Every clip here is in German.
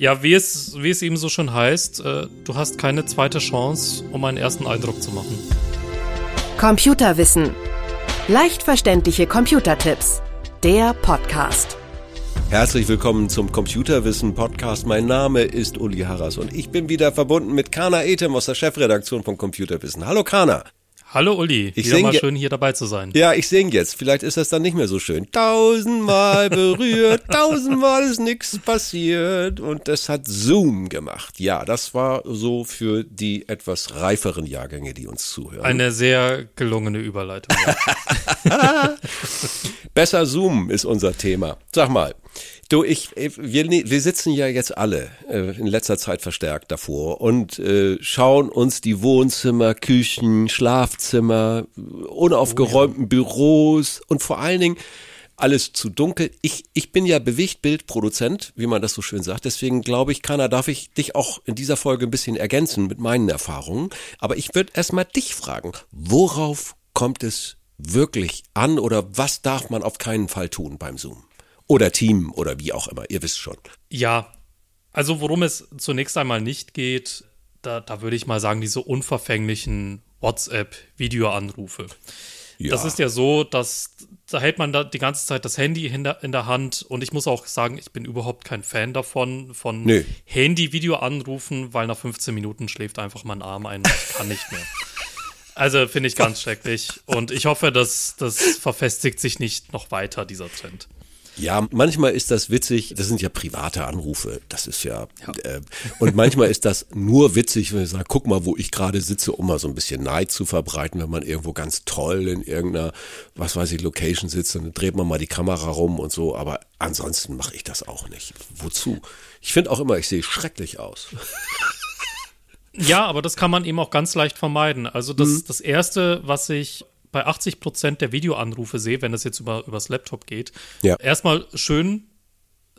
Ja, wie es, wie es eben so schon heißt, äh, du hast keine zweite Chance, um einen ersten Eindruck zu machen. Computerwissen. Leicht verständliche Computertipps. Der Podcast. Herzlich willkommen zum Computerwissen Podcast. Mein Name ist Uli Harras und ich bin wieder verbunden mit Kana Etem aus der Chefredaktion von Computerwissen. Hallo Kana. Hallo Uli, Ich wieder mal schön hier dabei zu sein. Ja, ich sing jetzt. Vielleicht ist das dann nicht mehr so schön. Tausendmal berührt, tausendmal ist nichts passiert. Und das hat Zoom gemacht. Ja, das war so für die etwas reiferen Jahrgänge, die uns zuhören. Eine sehr gelungene Überleitung. Ja. Besser Zoom ist unser Thema. Sag mal, du, ich, wir, ne, wir sitzen ja jetzt alle äh, in letzter Zeit verstärkt davor und äh, schauen uns die Wohnzimmer, Küchen, Schlafzimmer, unaufgeräumten Büros und vor allen Dingen alles zu dunkel. Ich, ich bin ja Bewegtbildproduzent, wie man das so schön sagt. Deswegen glaube ich, Kana, darf ich dich auch in dieser Folge ein bisschen ergänzen mit meinen Erfahrungen. Aber ich würde erstmal dich fragen, worauf kommt es wirklich an oder was darf man auf keinen Fall tun beim Zoom? Oder Team oder wie auch immer, ihr wisst schon. ja, also worum es zunächst einmal nicht geht, da, da würde ich mal sagen, diese unverfänglichen WhatsApp-Videoanrufe. Ja. Das ist ja so, dass da hält man da die ganze Zeit das Handy in der, in der Hand und ich muss auch sagen, ich bin überhaupt kein Fan davon, von Nö. Handy-Video-Anrufen, weil nach 15 Minuten schläft einfach mein Arm ein und ich kann nicht mehr. Also finde ich ganz schrecklich und ich hoffe, dass das verfestigt sich nicht noch weiter, dieser Trend. Ja, manchmal ist das witzig, das sind ja private Anrufe, das ist ja, Äh, und manchmal ist das nur witzig, wenn ich sage, guck mal, wo ich gerade sitze, um mal so ein bisschen Neid zu verbreiten, wenn man irgendwo ganz toll in irgendeiner, was weiß ich, Location sitzt, dann dreht man mal die Kamera rum und so, aber ansonsten mache ich das auch nicht. Wozu? Ich finde auch immer, ich sehe schrecklich aus. Ja, aber das kann man eben auch ganz leicht vermeiden. Also das, das Erste, was ich bei 80 Prozent der Videoanrufe sehe, wenn das jetzt über, übers Laptop geht, Ja. erstmal schön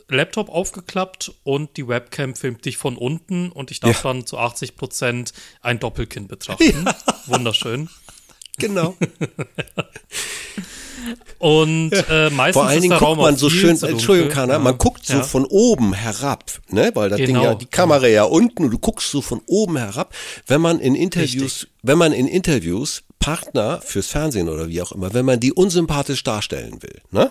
Laptop aufgeklappt und die Webcam filmt dich von unten und ich darf Ja. dann zu 80 Prozent ein Doppelkinn betrachten. Wunderschön. Genau. Und äh, meistens Vor allen Dingen guckt man so schön. Entschuldigung, Kana, Ja. man guckt so Ja. von oben herab, ne? Weil das Ding Genau. ja, die Kamera ja unten und du guckst so von oben herab. Wenn man in Interviews, wenn man in Interviews Partner fürs Fernsehen oder wie auch immer, wenn man die unsympathisch darstellen will, ne?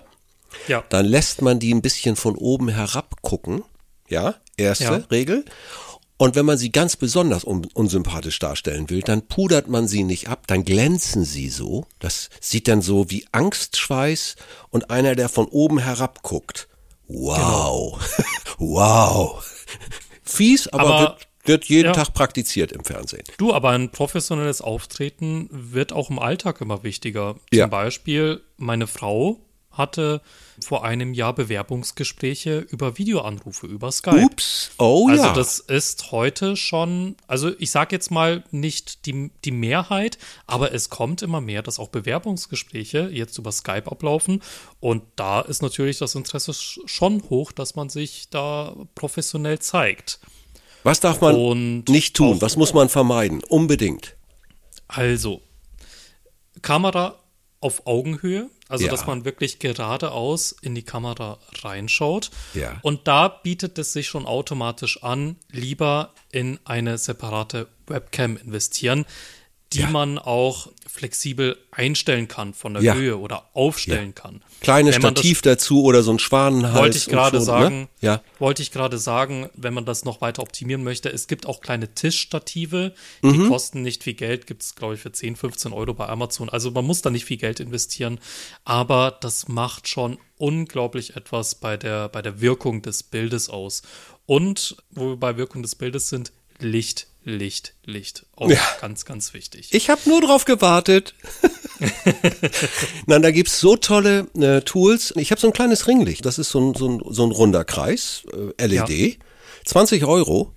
Ja. Dann lässt man die ein bisschen von oben herab gucken, ja? Erste Ja. Regel. Und wenn man sie ganz besonders un unsympathisch darstellen will, dann pudert man sie nicht ab, dann glänzen sie so. Das sieht dann so wie Angstschweiß und einer, der von oben herab guckt. Wow. wow. Fies, aber, Aber- wird, jeden ja. Tag praktiziert im Fernsehen. Du, aber ein professionelles Auftreten wird auch im Alltag immer wichtiger. Ja. Zum Beispiel, meine Frau hatte vor einem Jahr Bewerbungsgespräche über Videoanrufe, über Skype. Ups. Oh also ja. das ist heute schon, also ich sage jetzt mal nicht die, die Mehrheit, aber es kommt immer mehr, dass auch Bewerbungsgespräche jetzt über Skype ablaufen. Und da ist natürlich das Interesse sch- schon hoch, dass man sich da professionell zeigt. Was darf man Und nicht tun? Was muss man vermeiden? Unbedingt. Also, Kamera auf Augenhöhe, also Ja. dass man wirklich geradeaus in die Kamera reinschaut. Ja. Und da bietet es sich schon automatisch an, lieber in eine separate Webcam investieren, die Ja. man auch flexibel einstellen kann von der Ja. Höhe oder aufstellen kann. Kleines man das- Stativ dazu oder so ein Schwanenhals. wollte ich gerade schon, sagen, Ne? Ja. wollte ich gerade sagen, wenn man das noch weiter optimieren möchte, es gibt auch kleine Tischstative, die Mhm. kosten nicht viel Geld, gibt es, glaube ich, für 10, 15 Euro bei Amazon. Also man muss da nicht viel Geld investieren, aber das macht schon unglaublich etwas bei der, bei der Wirkung des Bildes aus. Und wo wir bei Wirkung des Bildes sind, Licht, Licht, Licht. Auch Ja. ganz, ganz wichtig. Ich habe nur drauf gewartet. Nein, da gibt's so tolle äh, Tools. Ich habe so ein kleines Ringlicht. Das ist so ein, so ein, so ein runder Kreis, äh, LED. 20 Euro.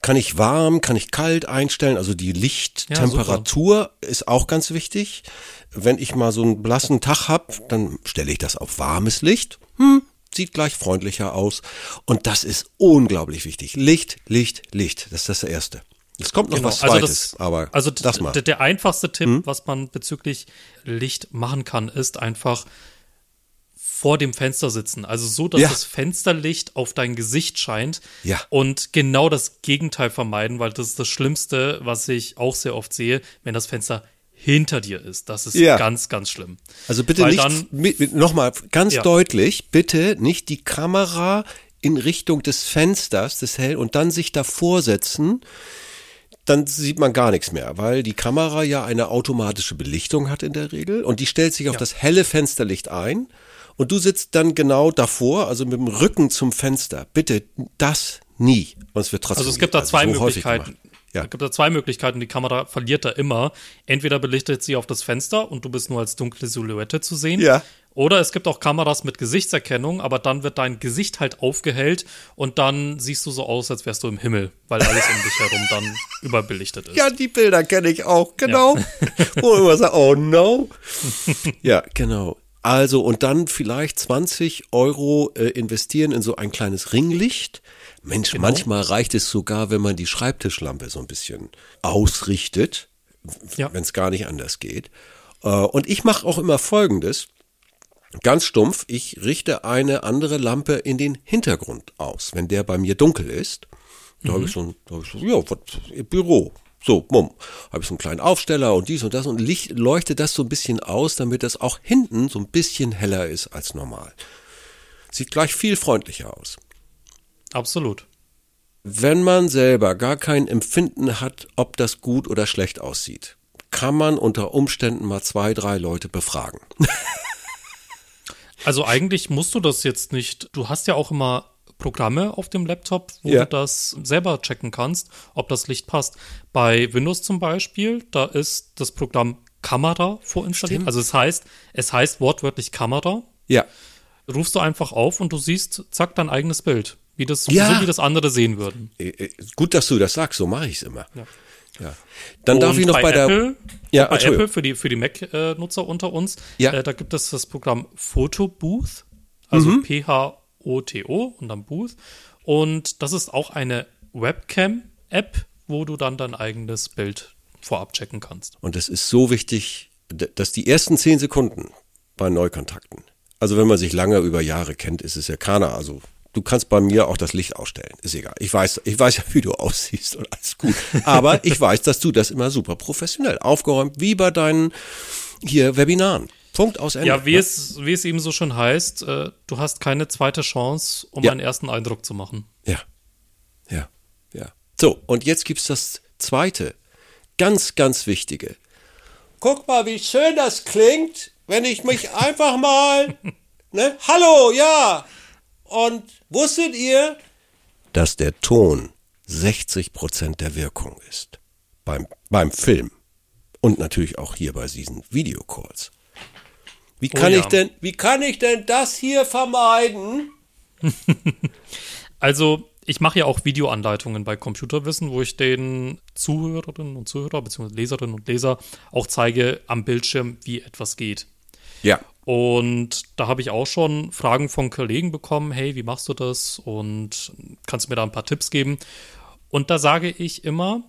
Kann ich warm, kann ich kalt einstellen. Also die Lichttemperatur ist auch ganz wichtig. Wenn ich mal so einen blassen Tag hab, dann stelle ich das auf warmes Licht. Hm, sieht gleich freundlicher aus. Und das ist unglaublich wichtig. Licht, Licht, Licht. Das ist das Erste. Es kommt noch was also Zweites, das, aber also das mal. der einfachste Tipp, was man bezüglich Licht machen kann, ist einfach vor dem Fenster sitzen. Also so, dass Ja. das Fensterlicht auf dein Gesicht scheint. Ja. Und genau das Gegenteil vermeiden, weil das ist das Schlimmste, was ich auch sehr oft sehe, wenn das Fenster hinter dir ist. Das ist Ja. ganz, ganz schlimm. Also bitte Weil nicht, nochmal ganz Ja. deutlich, bitte nicht die Kamera in Richtung des Fensters, des Hell, und dann sich davor setzen, dann sieht man gar nichts mehr, weil die Kamera ja eine automatische Belichtung hat in der Regel und die stellt sich auf das helle Fensterlicht ein und du sitzt dann genau davor, also mit dem Rücken zum Fenster. Bitte das nie. Und es wird trotzdem Also es gibt da zwei so häufig Möglichkeiten. Ja. Es gibt da zwei Möglichkeiten. Die Kamera verliert da immer. Entweder belichtet sie auf das Fenster und du bist nur als dunkle Silhouette zu sehen. Ja. Oder es gibt auch Kameras mit Gesichtserkennung, aber dann wird dein Gesicht halt aufgehellt und dann siehst du so aus, als wärst du im Himmel, weil alles um dich herum dann überbelichtet ist. Ja, die Bilder kenne ich auch, genau. Wo man immer sagt, oh no. ja, genau. Also, und dann vielleicht 20 Euro äh, investieren in so ein kleines Ringlicht. Mensch, Genau. manchmal reicht es sogar, wenn man die Schreibtischlampe so ein bisschen ausrichtet, Ja. wenn es gar nicht anders geht. Äh, und ich mache auch immer Folgendes. Ganz stumpf, ich richte eine andere Lampe in den Hintergrund aus, wenn der bei mir dunkel ist. Da habe ich so ein, da hab ich so, ja, was, Büro. So, mumm, habe ich so einen kleinen Aufsteller und dies und das und Licht leuchte das so ein bisschen aus, damit das auch hinten so ein bisschen heller ist als normal. Sieht gleich viel freundlicher aus. Absolut. Wenn man selber gar kein Empfinden hat, ob das gut oder schlecht aussieht, kann man unter Umständen mal zwei, drei Leute befragen. Also eigentlich musst du das jetzt nicht. Du hast ja auch immer Programme auf dem Laptop, wo Ja. du das selber checken kannst, ob das Licht passt. Bei Windows zum Beispiel, da ist das Programm Kamera vorinstalliert. Also es heißt, es heißt wortwörtlich Kamera. Ja, Rufst du einfach auf und du siehst, zack, dein eigenes Bild. Wie das, Ja. so wie das andere sehen würden. Äh, äh, Gut, dass du das sagst, so mache ich es immer. Ja. Dann darf Und ich noch bei, der. Apple, Ja, und bei. Apple für die, für die Mac-Nutzer unter uns, Ja. äh, da gibt es das Programm Photo Booth, also Mhm. P-H-O-T-O und dann Booth. Und das ist auch eine Webcam-App, wo du dann dein eigenes Bild vorab checken kannst. Und es ist so wichtig, dass die ersten zehn Sekunden bei Neukontakten, also wenn man sich lange über Jahre kennt, ist es ja keiner. Also du kannst bei mir auch das Licht ausstellen, ist egal. Ich weiß, ich weiß ja, wie du aussiehst und alles gut. Aber ich weiß, dass du das immer super professionell aufgeräumt, wie bei deinen hier Webinaren. Punkt aus Ende. Ja, wie, ne? es, wie es eben so schon heißt, äh, du hast keine zweite Chance, um Ja. einen ersten Eindruck zu machen. Ja. Ja. Ja. So, und jetzt gibt's das zweite, ganz, ganz wichtige. Guck mal, wie schön das klingt, wenn ich mich einfach mal, ne? Hallo, ja. Und wusstet ihr, dass der Ton 60 Prozent der Wirkung ist beim, beim Film und natürlich auch hier bei diesen Videocalls. Wie Oh kann ja. ich denn, wie kann ich denn das hier vermeiden? Also, ich mache ja auch Videoanleitungen bei Computerwissen, wo ich den Zuhörerinnen und Zuhörer bzw. Leserinnen und Leser auch zeige am Bildschirm, wie etwas geht. Ja. Und da habe ich auch schon Fragen von Kollegen bekommen, hey, wie machst du das? Und kannst du mir da ein paar Tipps geben? Und da sage ich immer,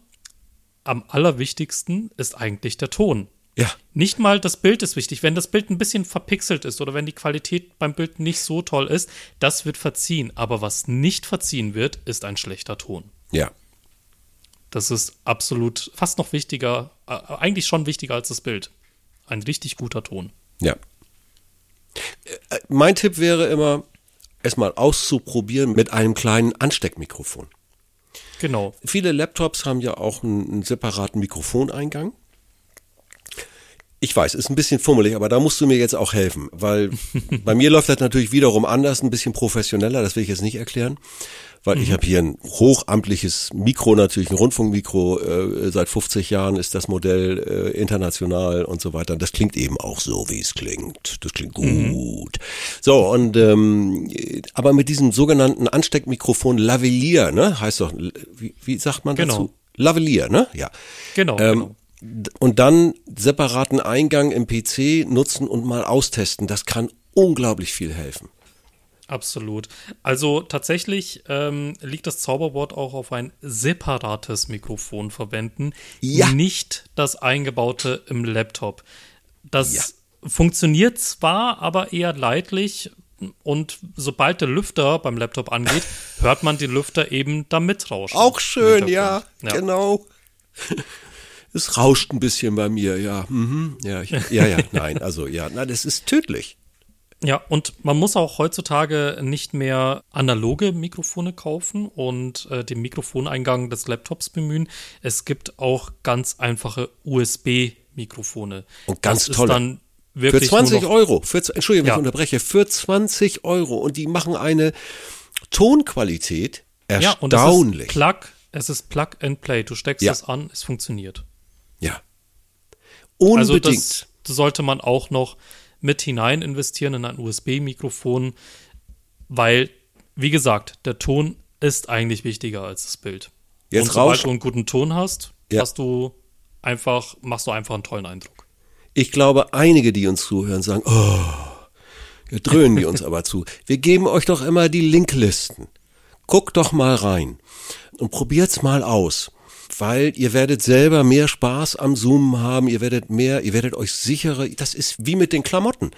am allerwichtigsten ist eigentlich der Ton. Ja. Nicht mal das Bild ist wichtig. Wenn das Bild ein bisschen verpixelt ist oder wenn die Qualität beim Bild nicht so toll ist, das wird verziehen. Aber was nicht verziehen wird, ist ein schlechter Ton. Ja. Das ist absolut fast noch wichtiger, äh, eigentlich schon wichtiger als das Bild. Ein richtig guter Ton. Ja. Äh, Mein Tipp wäre immer, es mal auszuprobieren mit einem kleinen Ansteckmikrofon. Genau. Viele Laptops haben ja auch einen, einen separaten Mikrofoneingang. Ich weiß, ist ein bisschen fummelig, aber da musst du mir jetzt auch helfen, weil bei mir läuft das natürlich wiederum anders, ein bisschen professioneller, das will ich jetzt nicht erklären, weil ich habe hier ein hochamtliches Mikro, natürlich ein Rundfunkmikro, äh, seit 50 Jahren ist das Modell äh, international und so weiter. Das klingt eben auch so, wie es klingt. Das klingt gut. So, und ähm, aber mit diesem sogenannten Ansteckmikrofon Lavalier, ne, heißt doch, wie, wie sagt man Genau. dazu? Lavalier, ne? Ja. Genau. Ähm, genau. Und dann separaten Eingang im PC nutzen und mal austesten. Das kann unglaublich viel helfen. Absolut. Also tatsächlich ähm, liegt das Zauberwort auch auf ein separates Mikrofon verwenden, Ja. nicht das eingebaute im Laptop. Das Ja. funktioniert zwar, aber eher leidlich. Und sobald der Lüfter beim Laptop angeht, hört man den Lüfter eben da mitrauschen. Auch schön, ja, ja, genau. Es rauscht ein bisschen bei mir, ja. Mhm. Ja, ich, ja, ja, nein, also ja, nein, das ist tödlich. Ja, und man muss auch heutzutage nicht mehr analoge Mikrofone kaufen und äh, den Mikrofoneingang des Laptops bemühen. Es gibt auch ganz einfache USB-Mikrofone. Und ganz das tolle. für 20 Euro, für, Entschuldigung, wenn ja. ich unterbreche, für 20 Euro und die machen eine Tonqualität erstaunlich. Ja, und es ist Plug, es ist Plug and Play. Du steckst ja. es an, es funktioniert. Ja. Unbedingt. Also das, sollte man auch noch mit hinein investieren in ein USB-Mikrofon, weil, wie gesagt, der Ton ist eigentlich wichtiger als das Bild. Jetzt Und sobald du einen guten Ton hast, ja. hast du einfach, machst du einfach einen tollen Eindruck. Ich glaube, einige, die uns zuhören, sagen, oh, wir dröhnen die uns aber zu. Wir geben euch doch immer die Linklisten. Guckt doch mal rein und probiert's mal aus weil ihr werdet selber mehr Spaß am Zoomen haben, ihr werdet mehr, ihr werdet euch sicherer, das ist wie mit den Klamotten.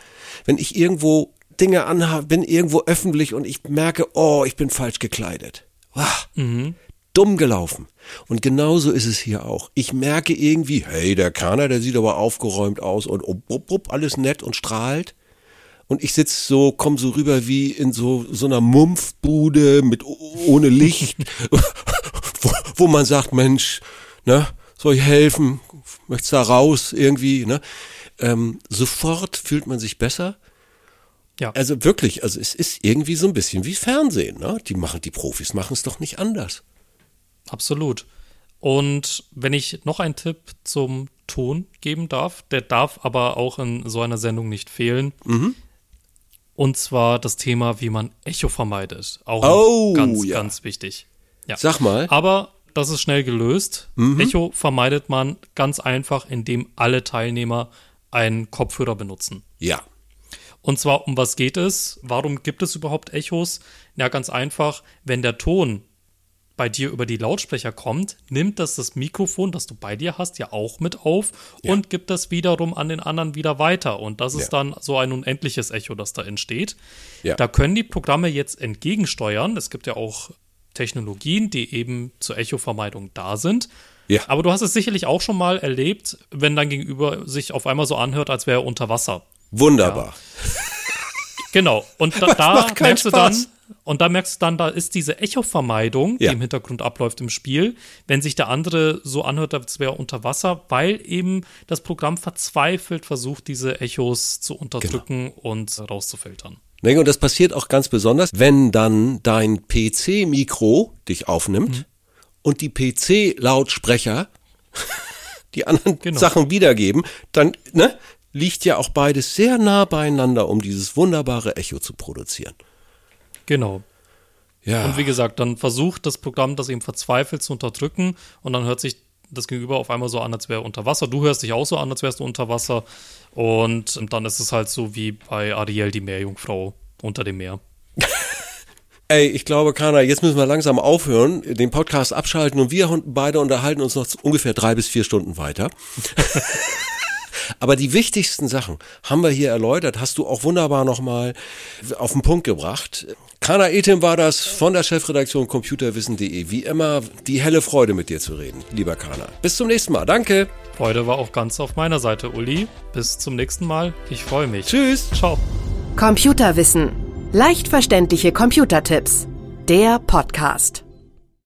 Wenn ich irgendwo Dinge anhabe, bin irgendwo öffentlich und ich merke, oh, ich bin falsch gekleidet. Wow, mhm. Dumm gelaufen. Und genauso ist es hier auch. Ich merke irgendwie, hey, der Kana, der sieht aber aufgeräumt aus und ob, ob, ob, alles nett und strahlt. Und ich sitz so, komm so rüber wie in so, so einer Mumpfbude mit ohne Licht wo, wo man sagt, Mensch, ne, soll ich helfen? Möchtest da raus irgendwie, ne? Ähm, sofort fühlt man sich besser. Ja. Also wirklich, also es ist irgendwie so ein bisschen wie Fernsehen, ne? Die machen, die Profis machen es doch nicht anders. Absolut. Und wenn ich noch einen Tipp zum Ton geben darf, der darf aber auch in so einer Sendung nicht fehlen. Mhm. Und zwar das Thema, wie man Echo vermeidet. Auch oh, ganz, ja. ganz wichtig. Ja. Sag mal. Aber das ist schnell gelöst. Mhm. Echo vermeidet man ganz einfach, indem alle Teilnehmer einen Kopfhörer benutzen. Ja. Und zwar, um was geht es? Warum gibt es überhaupt Echos? Ja, ganz einfach, wenn der Ton bei dir über die Lautsprecher kommt, nimmt das das Mikrofon, das du bei dir hast, ja auch mit auf ja. und gibt das wiederum an den anderen wieder weiter. Und das ist ja. dann so ein unendliches Echo, das da entsteht. Ja. Da können die Programme jetzt entgegensteuern. Es gibt ja auch Technologien, die eben zur Echo-Vermeidung da sind. Ja. Aber du hast es sicherlich auch schon mal erlebt, wenn dein Gegenüber sich auf einmal so anhört, als wäre er unter Wasser. Wunderbar. Ja. Genau. Und da, da merkst Spaß. du dann, und da merkst du dann, da ist diese Echo-Vermeidung, die ja. im Hintergrund abläuft im Spiel, wenn sich der andere so anhört, als wäre er unter Wasser, weil eben das Programm verzweifelt versucht, diese Echos zu unterdrücken genau. und rauszufiltern. Und das passiert auch ganz besonders, wenn dann dein PC-Mikro dich aufnimmt mhm. und die PC-Lautsprecher die anderen genau. Sachen wiedergeben, dann ne, liegt ja auch beides sehr nah beieinander, um dieses wunderbare Echo zu produzieren. Genau. Ja. Und wie gesagt, dann versucht das Programm das eben verzweifelt zu unterdrücken und dann hört sich das Gegenüber auf einmal so an, als wäre unter Wasser. Du hörst dich auch so an, als wärst du unter Wasser. Und dann ist es halt so wie bei Ariel, die Meerjungfrau unter dem Meer. Ey, ich glaube, Kana, jetzt müssen wir langsam aufhören, den Podcast abschalten und wir beide unterhalten uns noch ungefähr drei bis vier Stunden weiter. Aber die wichtigsten Sachen haben wir hier erläutert, hast du auch wunderbar nochmal auf den Punkt gebracht. Kana Etim war das von der Chefredaktion computerwissen.de. Wie immer die helle Freude mit dir zu reden, lieber Kana. Bis zum nächsten Mal. Danke. Freude war auch ganz auf meiner Seite, Uli. Bis zum nächsten Mal. Ich freue mich. Tschüss. Ciao. Computerwissen. Leicht verständliche Computertipps. Der Podcast.